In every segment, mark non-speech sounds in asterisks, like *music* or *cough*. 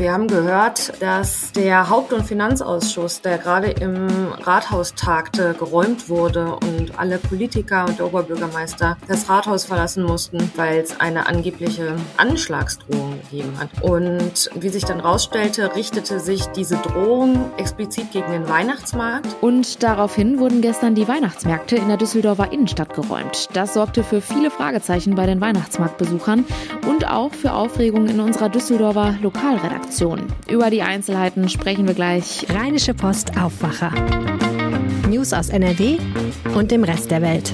Wir haben gehört, dass der Haupt- und Finanzausschuss, der gerade im Rathaus tagte, geräumt wurde und alle Politiker und der Oberbürgermeister das Rathaus verlassen mussten, weil es eine angebliche Anschlagsdrohung gegeben hat. Und wie sich dann rausstellte, richtete sich diese Drohung explizit gegen den Weihnachtsmarkt. Und daraufhin wurden gestern die Weihnachtsmärkte in der Düsseldorfer Innenstadt geräumt. Das sorgte für viele Fragezeichen bei den Weihnachtsmarktbesuchern und auch für Aufregung in unserer Düsseldorfer Lokalredaktion. Redaktion. Über die Einzelheiten sprechen wir gleich. Rheinische Post Aufwacher. News aus NRW und dem Rest der Welt.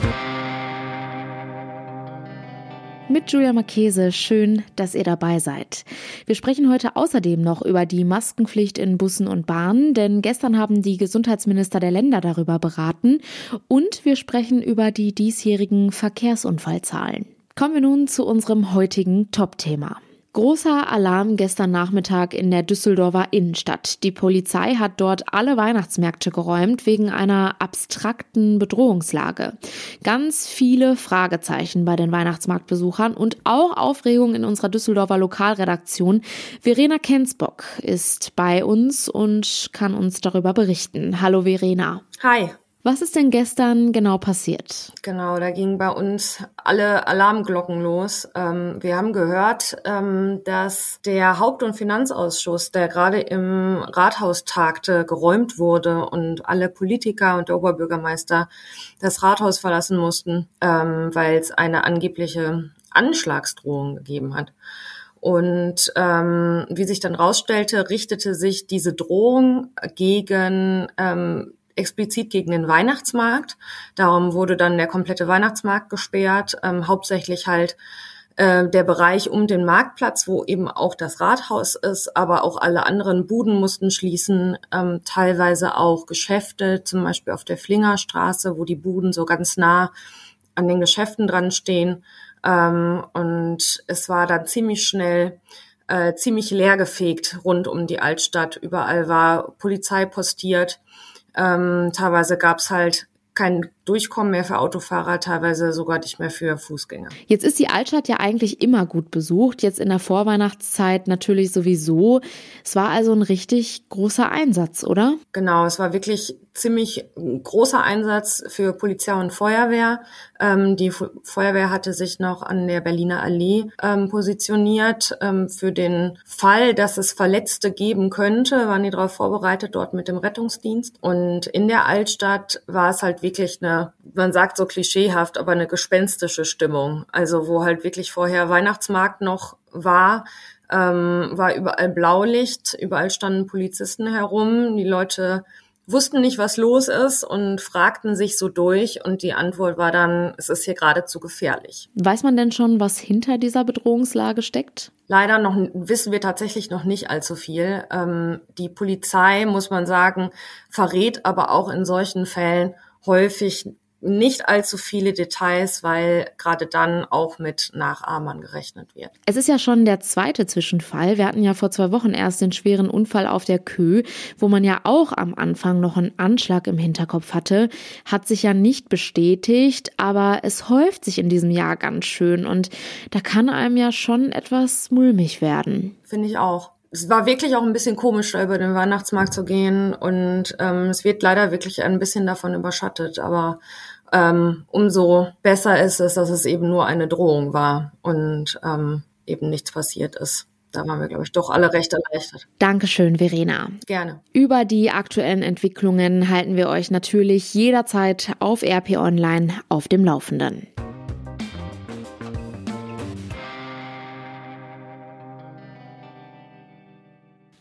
Mit Julia Marchese, schön, dass ihr dabei seid. Wir sprechen heute außerdem noch über die Maskenpflicht in Bussen und Bahnen, denn gestern haben die Gesundheitsminister der Länder darüber beraten und wir sprechen über die diesjährigen Verkehrsunfallzahlen. Kommen wir nun zu unserem heutigen Top-Thema. Großer Alarm gestern Nachmittag in der Düsseldorfer Innenstadt. Die Polizei hat dort alle Weihnachtsmärkte geräumt wegen einer abstrakten Bedrohungslage. Ganz viele Fragezeichen bei den Weihnachtsmarktbesuchern und auch Aufregung in unserer Düsseldorfer Lokalredaktion. Verena Kensbock ist bei uns und kann uns darüber berichten. Hallo Verena. Hi. Was ist denn gestern genau passiert? Genau, da gingen bei uns alle Alarmglocken los. Ähm, wir haben gehört, ähm, dass der Haupt- und Finanzausschuss, der gerade im Rathaus tagte, geräumt wurde und alle Politiker und der Oberbürgermeister das Rathaus verlassen mussten, ähm, weil es eine angebliche Anschlagsdrohung gegeben hat. Und ähm, wie sich dann rausstellte, richtete sich diese Drohung gegen ähm, explizit gegen den Weihnachtsmarkt. Darum wurde dann der komplette Weihnachtsmarkt gesperrt, ähm, hauptsächlich halt äh, der Bereich um den Marktplatz, wo eben auch das Rathaus ist, aber auch alle anderen Buden mussten schließen, ähm, teilweise auch Geschäfte, zum Beispiel auf der Flingerstraße, wo die Buden so ganz nah an den Geschäften dran stehen. Ähm, und es war dann ziemlich schnell äh, ziemlich leergefegt rund um die Altstadt. Überall war Polizei postiert. Ähm, teilweise gab's halt kein Durchkommen mehr für Autofahrer, teilweise sogar nicht mehr für Fußgänger. Jetzt ist die Altstadt ja eigentlich immer gut besucht, jetzt in der Vorweihnachtszeit natürlich sowieso. Es war also ein richtig großer Einsatz, oder? Genau, es war wirklich ziemlich großer Einsatz für Polizei und Feuerwehr. Ähm, die Feuerwehr hatte sich noch an der Berliner Allee ähm, positioniert. Ähm, für den Fall, dass es Verletzte geben könnte, waren die darauf vorbereitet, dort mit dem Rettungsdienst. Und in der Altstadt war es halt wirklich eine man sagt so klischeehaft, aber eine gespenstische Stimmung. Also wo halt wirklich vorher Weihnachtsmarkt noch war, ähm, war überall Blaulicht, überall standen Polizisten herum, die Leute wussten nicht, was los ist und fragten sich so durch und die Antwort war dann, es ist hier geradezu gefährlich. Weiß man denn schon, was hinter dieser Bedrohungslage steckt? Leider noch wissen wir tatsächlich noch nicht allzu viel. Ähm, die Polizei, muss man sagen, verrät aber auch in solchen Fällen häufig nicht allzu viele Details, weil gerade dann auch mit Nachahmern gerechnet wird. Es ist ja schon der zweite Zwischenfall. Wir hatten ja vor zwei Wochen erst den schweren Unfall auf der Kö, wo man ja auch am Anfang noch einen Anschlag im Hinterkopf hatte. Hat sich ja nicht bestätigt, aber es häuft sich in diesem Jahr ganz schön und da kann einem ja schon etwas mulmig werden. Finde ich auch es war wirklich auch ein bisschen komisch, da über den Weihnachtsmarkt zu gehen und ähm, es wird leider wirklich ein bisschen davon überschattet, aber ähm, umso besser ist es, dass es eben nur eine Drohung war und ähm, eben nichts passiert ist. Da waren wir, glaube ich, doch alle recht erleichtert. Dankeschön, Verena. Gerne. Über die aktuellen Entwicklungen halten wir euch natürlich jederzeit auf RP Online auf dem Laufenden.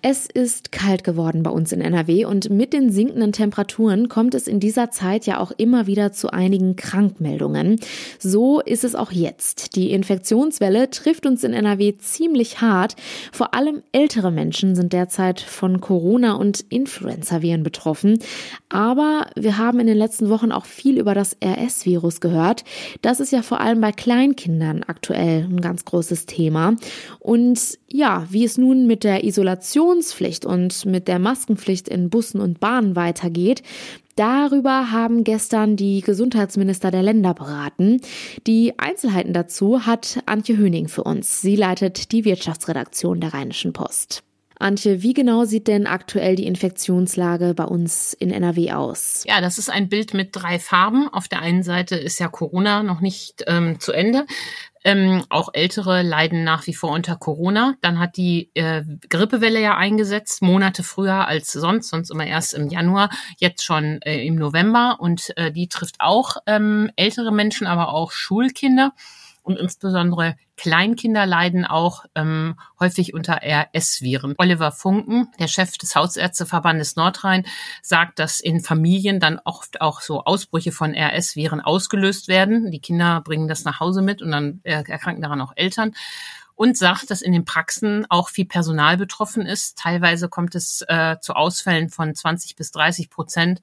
Es ist kalt geworden bei uns in NRW und mit den sinkenden Temperaturen kommt es in dieser Zeit ja auch immer wieder zu einigen Krankmeldungen. So ist es auch jetzt. Die Infektionswelle trifft uns in NRW ziemlich hart. Vor allem ältere Menschen sind derzeit von Corona und Influenza-Viren betroffen. Aber wir haben in den letzten Wochen auch viel über das RS-Virus gehört. Das ist ja vor allem bei Kleinkindern aktuell ein ganz großes Thema. Und ja, wie es nun mit der Isolationspflicht und mit der Maskenpflicht in Bussen und Bahnen weitergeht, Darüber haben gestern die Gesundheitsminister der Länder beraten. Die Einzelheiten dazu hat Antje Höning für uns. Sie leitet die Wirtschaftsredaktion der Rheinischen Post. Antje, wie genau sieht denn aktuell die Infektionslage bei uns in NRW aus? Ja, das ist ein Bild mit drei Farben. Auf der einen Seite ist ja Corona noch nicht ähm, zu Ende. Ähm, auch Ältere leiden nach wie vor unter Corona. Dann hat die äh, Grippewelle ja eingesetzt, Monate früher als sonst, sonst immer erst im Januar, jetzt schon äh, im November. Und äh, die trifft auch ähm, ältere Menschen, aber auch Schulkinder und insbesondere Kleinkinder leiden auch ähm, häufig unter RS-Viren. Oliver Funken, der Chef des Hausärzteverbandes Nordrhein, sagt, dass in Familien dann oft auch so Ausbrüche von RS-Viren ausgelöst werden. Die Kinder bringen das nach Hause mit und dann äh, erkranken daran auch Eltern und sagt, dass in den Praxen auch viel Personal betroffen ist. Teilweise kommt es äh, zu Ausfällen von 20 bis 30 Prozent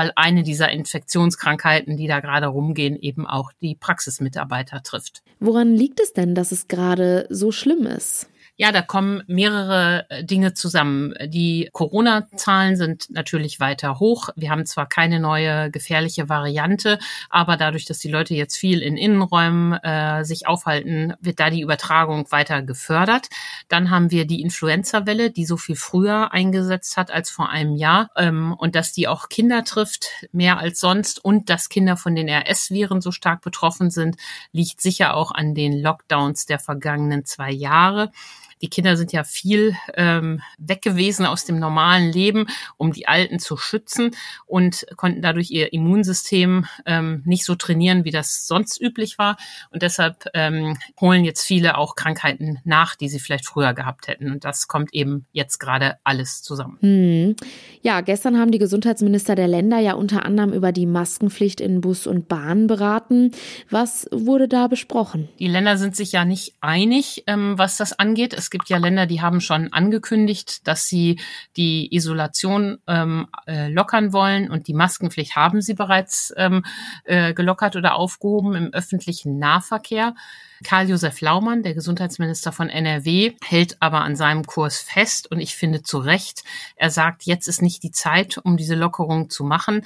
weil eine dieser Infektionskrankheiten, die da gerade rumgehen, eben auch die Praxismitarbeiter trifft. Woran liegt es denn, dass es gerade so schlimm ist? Ja, da kommen mehrere äh, Dinge zusammen. Die Corona-Zahlen sind natürlich weiter hoch. Wir haben zwar keine neue gefährliche Variante, aber dadurch, dass die Leute jetzt viel in Innenräumen äh, sich aufhalten, wird da die Übertragung weiter gefördert. Dann haben wir die Influenza-Welle, die so viel früher eingesetzt hat als vor einem Jahr ähm, und dass die auch Kinder trifft, mehr als sonst und dass Kinder von den RS-Viren so stark betroffen sind, liegt sicher auch an den Lockdowns der vergangenen zwei Jahre. Die Kinder sind ja viel ähm, weg gewesen aus dem normalen Leben, um die Alten zu schützen und konnten dadurch ihr Immunsystem ähm, nicht so trainieren, wie das sonst üblich war. Und deshalb ähm, holen jetzt viele auch Krankheiten nach, die sie vielleicht früher gehabt hätten. Und das kommt eben jetzt gerade alles zusammen. Hm. Ja, gestern haben die Gesundheitsminister der Länder ja unter anderem über die Maskenpflicht in Bus und Bahn beraten. Was wurde da besprochen? Die Länder sind sich ja nicht einig, ähm, was das angeht. Es gibt ja Länder, die haben schon angekündigt, dass sie die Isolation ähm, äh, lockern wollen und die Maskenpflicht haben sie bereits ähm, äh, gelockert oder aufgehoben im öffentlichen Nahverkehr. Karl-Josef Laumann, der Gesundheitsminister von NRW, hält aber an seinem Kurs fest und ich finde zu Recht. Er sagt, jetzt ist nicht die Zeit, um diese Lockerung zu machen.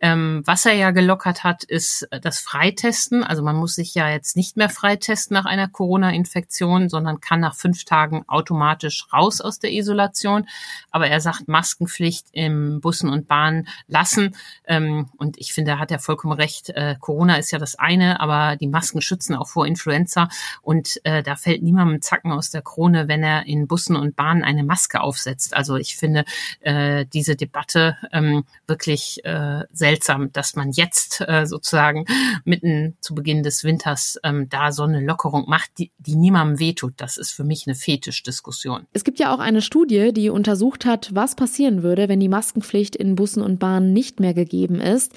Ähm, was er ja gelockert hat, ist das Freitesten. Also man muss sich ja jetzt nicht mehr freitesten nach einer Corona-Infektion, sondern kann nach fünf Tagen automatisch raus aus der Isolation. Aber er sagt Maskenpflicht im Bussen und Bahnen lassen. Ähm, und ich finde, da hat er vollkommen recht. Äh, Corona ist ja das eine, aber die Masken schützen auch vor Influenza Influencer und äh, da fällt niemandem Zacken aus der Krone, wenn er in Bussen und Bahnen eine Maske aufsetzt. Also ich finde äh, diese Debatte ähm, wirklich äh, seltsam, dass man jetzt äh, sozusagen mitten zu Beginn des Winters ähm, da so eine Lockerung macht, die, die niemandem wehtut. Das ist für mich eine Fetischdiskussion. Es gibt ja auch eine Studie, die untersucht hat, was passieren würde, wenn die Maskenpflicht in Bussen und Bahnen nicht mehr gegeben ist.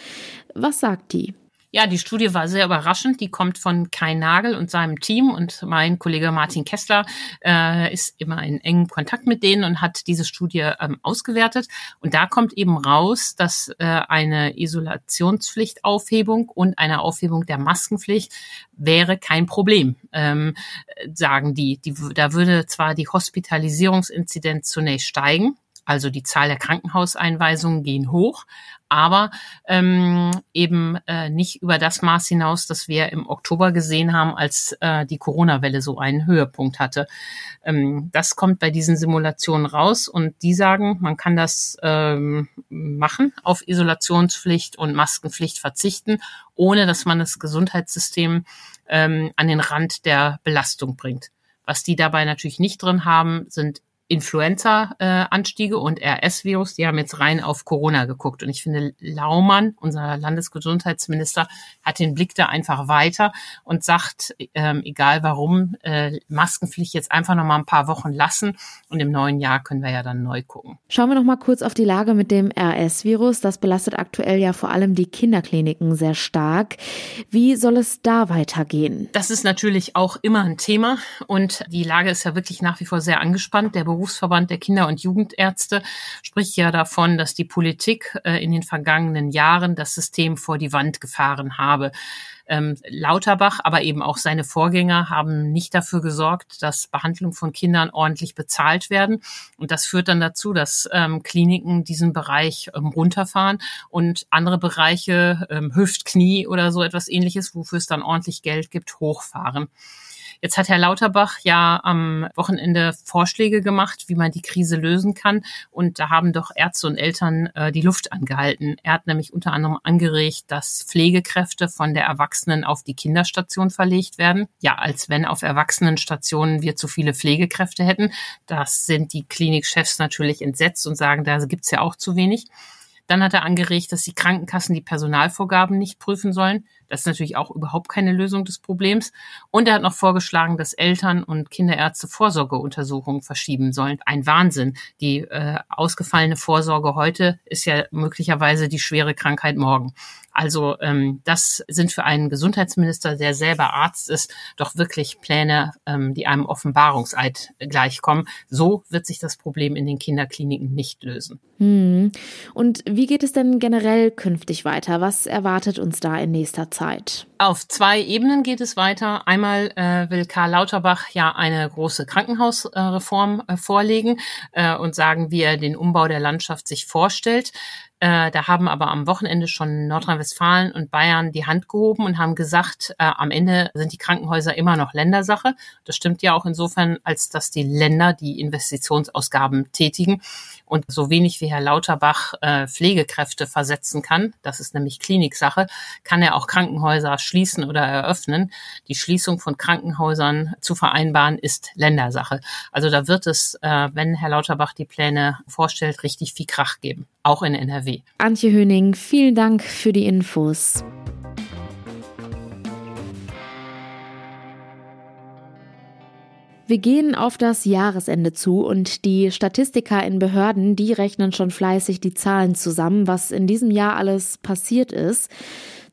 Was sagt die? Ja, die Studie war sehr überraschend. Die kommt von Kai Nagel und seinem Team und mein Kollege Martin Kessler äh, ist immer in engem Kontakt mit denen und hat diese Studie ähm, ausgewertet. Und da kommt eben raus, dass äh, eine Isolationspflichtaufhebung und eine Aufhebung der Maskenpflicht wäre kein Problem, ähm, sagen die. die. Da würde zwar die Hospitalisierungsinzidenz zunächst steigen, also die Zahl der Krankenhauseinweisungen gehen hoch, aber ähm, eben äh, nicht über das Maß hinaus, das wir im Oktober gesehen haben, als äh, die Corona-Welle so einen Höhepunkt hatte. Ähm, das kommt bei diesen Simulationen raus und die sagen, man kann das ähm, machen, auf Isolationspflicht und Maskenpflicht verzichten, ohne dass man das Gesundheitssystem ähm, an den Rand der Belastung bringt. Was die dabei natürlich nicht drin haben, sind Influenza-Anstiege und RS-Virus, die haben jetzt rein auf Corona geguckt. Und ich finde, Laumann, unser Landesgesundheitsminister, hat den Blick da einfach weiter und sagt, ähm, egal warum, äh, Maskenpflicht jetzt einfach noch mal ein paar Wochen lassen und im neuen Jahr können wir ja dann neu gucken. Schauen wir noch mal kurz auf die Lage mit dem RS-Virus. Das belastet aktuell ja vor allem die Kinderkliniken sehr stark. Wie soll es da weitergehen? Das ist natürlich auch immer ein Thema und die Lage ist ja wirklich nach wie vor sehr angespannt. Der Berufsverband der Kinder- und Jugendärzte spricht ja davon, dass die Politik äh, in den vergangenen Jahren das System vor die Wand gefahren habe. Ähm, Lauterbach, aber eben auch seine Vorgänger haben nicht dafür gesorgt, dass Behandlung von Kindern ordentlich bezahlt werden. Und das führt dann dazu, dass ähm, Kliniken diesen Bereich ähm, runterfahren und andere Bereiche, ähm, Hüft, Knie oder so etwas ähnliches, wofür es dann ordentlich Geld gibt, hochfahren. Jetzt hat Herr Lauterbach ja am Wochenende Vorschläge gemacht, wie man die Krise lösen kann. Und da haben doch Ärzte und Eltern äh, die Luft angehalten. Er hat nämlich unter anderem angeregt, dass Pflegekräfte von der Erwachsenen auf die Kinderstation verlegt werden. Ja, als wenn auf Erwachsenenstationen wir zu viele Pflegekräfte hätten. Das sind die Klinikchefs natürlich entsetzt und sagen, da gibt's ja auch zu wenig. Dann hat er angeregt, dass die Krankenkassen die Personalvorgaben nicht prüfen sollen. Das ist natürlich auch überhaupt keine Lösung des Problems. Und er hat noch vorgeschlagen, dass Eltern und Kinderärzte Vorsorgeuntersuchungen verschieben sollen. Ein Wahnsinn. Die äh, ausgefallene Vorsorge heute ist ja möglicherweise die schwere Krankheit morgen. Also ähm, das sind für einen Gesundheitsminister, der selber Arzt ist, doch wirklich Pläne, ähm, die einem Offenbarungseid gleichkommen. So wird sich das Problem in den Kinderkliniken nicht lösen. Hm. Und wie geht es denn generell künftig weiter? Was erwartet uns da in nächster Zeit? Zeit. Auf zwei Ebenen geht es weiter. Einmal äh, will Karl Lauterbach ja eine große Krankenhausreform äh, vorlegen äh, und sagen, wie er den Umbau der Landschaft sich vorstellt. Äh, da haben aber am Wochenende schon Nordrhein-Westfalen und Bayern die Hand gehoben und haben gesagt, äh, am Ende sind die Krankenhäuser immer noch Ländersache. Das stimmt ja auch insofern, als dass die Länder die Investitionsausgaben tätigen und so wenig wie Herr Lauterbach äh, Pflegekräfte versetzen kann, das ist nämlich Kliniksache, kann er auch Krankenhäuser schließen oder eröffnen. Die Schließung von Krankenhäusern zu vereinbaren ist Ländersache. Also da wird es, äh, wenn Herr Lauterbach die Pläne vorstellt, richtig viel Krach geben, auch in NRW. Antje Höning, vielen Dank für die Infos. Wir gehen auf das Jahresende zu und die Statistiker in Behörden, die rechnen schon fleißig die Zahlen zusammen, was in diesem Jahr alles passiert ist.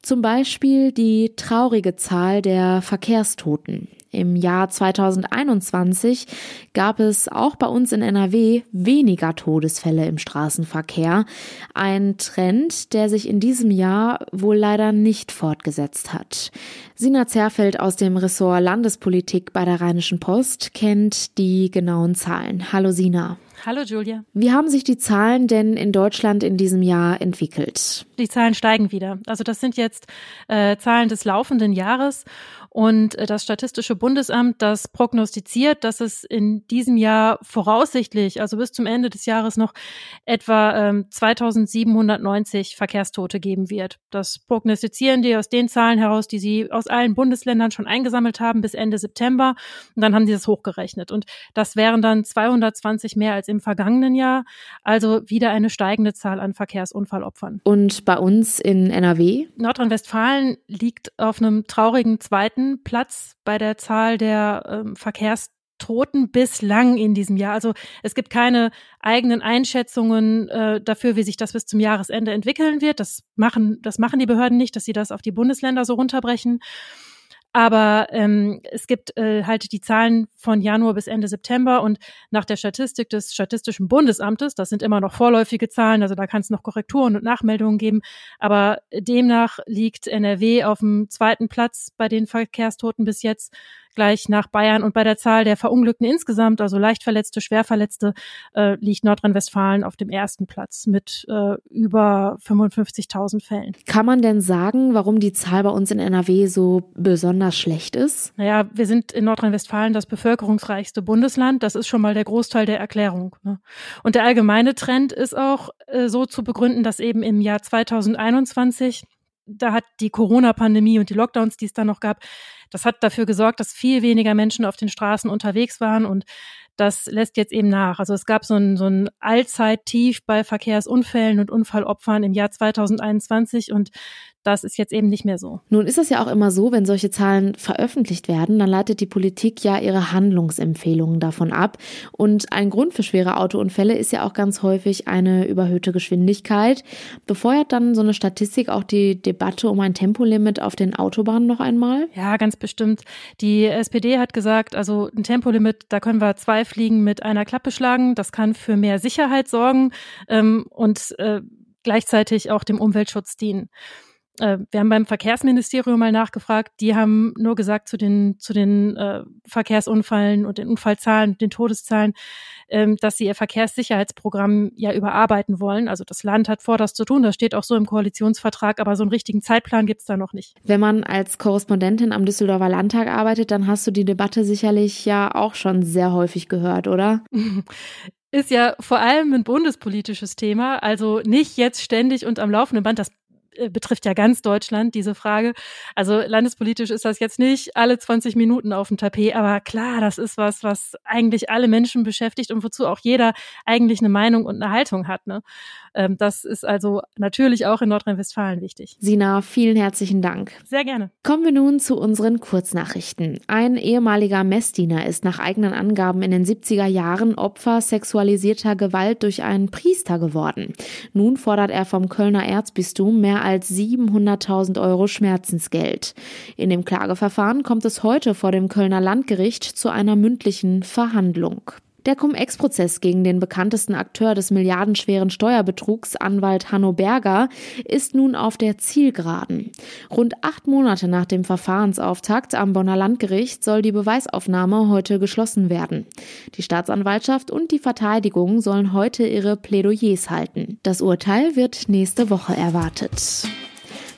Zum Beispiel die traurige Zahl der Verkehrstoten. Im Jahr 2021 gab es auch bei uns in NRW weniger Todesfälle im Straßenverkehr. Ein Trend, der sich in diesem Jahr wohl leider nicht fortgesetzt hat. Sina Zerfeld aus dem Ressort Landespolitik bei der Rheinischen Post kennt die genauen Zahlen. Hallo Sina. Hallo Julia. Wie haben sich die Zahlen denn in Deutschland in diesem Jahr entwickelt? Die Zahlen steigen wieder. Also das sind jetzt äh, Zahlen des laufenden Jahres und äh, das Statistische Bundesamt, das prognostiziert, dass es in diesem Jahr voraussichtlich, also bis zum Ende des Jahres noch etwa ähm, 2790 Verkehrstote geben wird. Das prognostizieren die aus den Zahlen heraus, die sie aus allen Bundesländern schon eingesammelt haben bis Ende September. Und dann haben sie das hochgerechnet. Und das wären dann 220 mehr als im vergangenen Jahr. Also wieder eine steigende Zahl an Verkehrsunfallopfern. Und bei uns in NRW? Nordrhein-Westfalen liegt auf einem traurigen zweiten zweiten Platz bei der Zahl der ähm, Verkehrstoten bislang in diesem Jahr. Also es gibt keine eigenen Einschätzungen äh, dafür, wie sich das bis zum Jahresende entwickeln wird. Das machen, das machen die Behörden nicht, dass sie das auf die Bundesländer so runterbrechen. Aber ähm, es gibt äh, halt die Zahlen von Januar bis Ende September und nach der Statistik des Statistischen Bundesamtes, das sind immer noch vorläufige Zahlen, also da kann es noch Korrekturen und Nachmeldungen geben, aber demnach liegt NRW auf dem zweiten Platz bei den Verkehrstoten bis jetzt gleich nach Bayern. Und bei der Zahl der Verunglückten insgesamt, also Leichtverletzte, Schwerverletzte, äh, liegt Nordrhein-Westfalen auf dem ersten Platz mit äh, über 55.000 Fällen. Kann man denn sagen, warum die Zahl bei uns in NRW so besonders schlecht ist? Naja, wir sind in Nordrhein-Westfalen das bevölkerungsreichste Bundesland. Das ist schon mal der Großteil der Erklärung. Ne? Und der allgemeine Trend ist auch äh, so zu begründen, dass eben im Jahr 2021 da hat die Corona-Pandemie und die Lockdowns, die es da noch gab, das hat dafür gesorgt, dass viel weniger Menschen auf den Straßen unterwegs waren und das lässt jetzt eben nach. Also es gab so ein, so ein Allzeittief bei Verkehrsunfällen und Unfallopfern im Jahr 2021 und das ist jetzt eben nicht mehr so. Nun ist es ja auch immer so, wenn solche Zahlen veröffentlicht werden, dann leitet die Politik ja ihre Handlungsempfehlungen davon ab. Und ein Grund für schwere Autounfälle ist ja auch ganz häufig eine überhöhte Geschwindigkeit. Befeuert dann so eine Statistik auch die Debatte um ein Tempolimit auf den Autobahnen noch einmal? Ja, ganz bestimmt. Die SPD hat gesagt, also ein Tempolimit, da können wir zwei Fliegen mit einer Klappe schlagen. Das kann für mehr Sicherheit sorgen ähm, und äh, gleichzeitig auch dem Umweltschutz dienen. Äh, wir haben beim Verkehrsministerium mal nachgefragt. Die haben nur gesagt zu den, zu den äh, Verkehrsunfällen und den Unfallzahlen, den Todeszahlen, ähm, dass sie ihr Verkehrssicherheitsprogramm ja überarbeiten wollen. Also das Land hat vor, das zu tun. Das steht auch so im Koalitionsvertrag, aber so einen richtigen Zeitplan gibt's da noch nicht. Wenn man als Korrespondentin am Düsseldorfer Landtag arbeitet, dann hast du die Debatte sicherlich ja auch schon sehr häufig gehört, oder? *laughs* ist ja vor allem ein bundespolitisches Thema, also nicht jetzt ständig und am laufenden Band. Das betrifft ja ganz Deutschland, diese Frage. Also landespolitisch ist das jetzt nicht alle 20 Minuten auf dem Tapet, aber klar, das ist was, was eigentlich alle Menschen beschäftigt und wozu auch jeder eigentlich eine Meinung und eine Haltung hat. Ne? Ähm, das ist also natürlich auch in Nordrhein-Westfalen wichtig. Sina, vielen herzlichen Dank. Sehr gerne. Kommen wir nun zu unseren Kurznachrichten. Ein ehemaliger Messdiener ist nach eigenen Angaben in den 70er Jahren Opfer sexualisierter Gewalt durch einen Priester geworden. Nun fordert er vom Kölner Erzbistum mehr als 700.000 Euro Schmerzensgeld. In dem Klageverfahren kommt es heute vor dem Kölner Landgericht zu einer mündlichen Verhandlung. Der Cum-Ex-Prozess gegen den bekanntesten Akteur des milliardenschweren Steuerbetrugs, Anwalt Hanno Berger, ist nun auf der Zielgeraden. Rund acht Monate nach dem Verfahrensauftakt am Bonner Landgericht soll die Beweisaufnahme heute geschlossen werden. Die Staatsanwaltschaft und die Verteidigung sollen heute ihre Plädoyers halten. Das Urteil wird nächste Woche erwartet.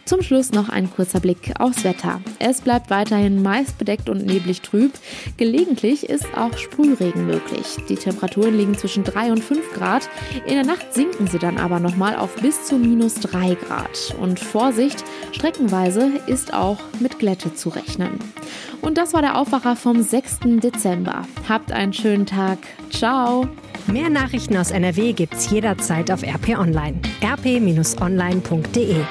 Zum Schluss noch ein kurzer Blick aufs Wetter. Es bleibt weiterhin meist bedeckt und neblig trüb. Gelegentlich ist auch Sprühregen möglich. Die Temperaturen liegen zwischen 3 und 5 Grad. In der Nacht sinken sie dann aber nochmal auf bis zu minus 3 Grad. Und Vorsicht, streckenweise ist auch mit Glätte zu rechnen. Und das war der Aufwacher vom 6. Dezember. Habt einen schönen Tag. Ciao. Mehr Nachrichten aus NRW gibt's jederzeit auf RP Online. rp-online.de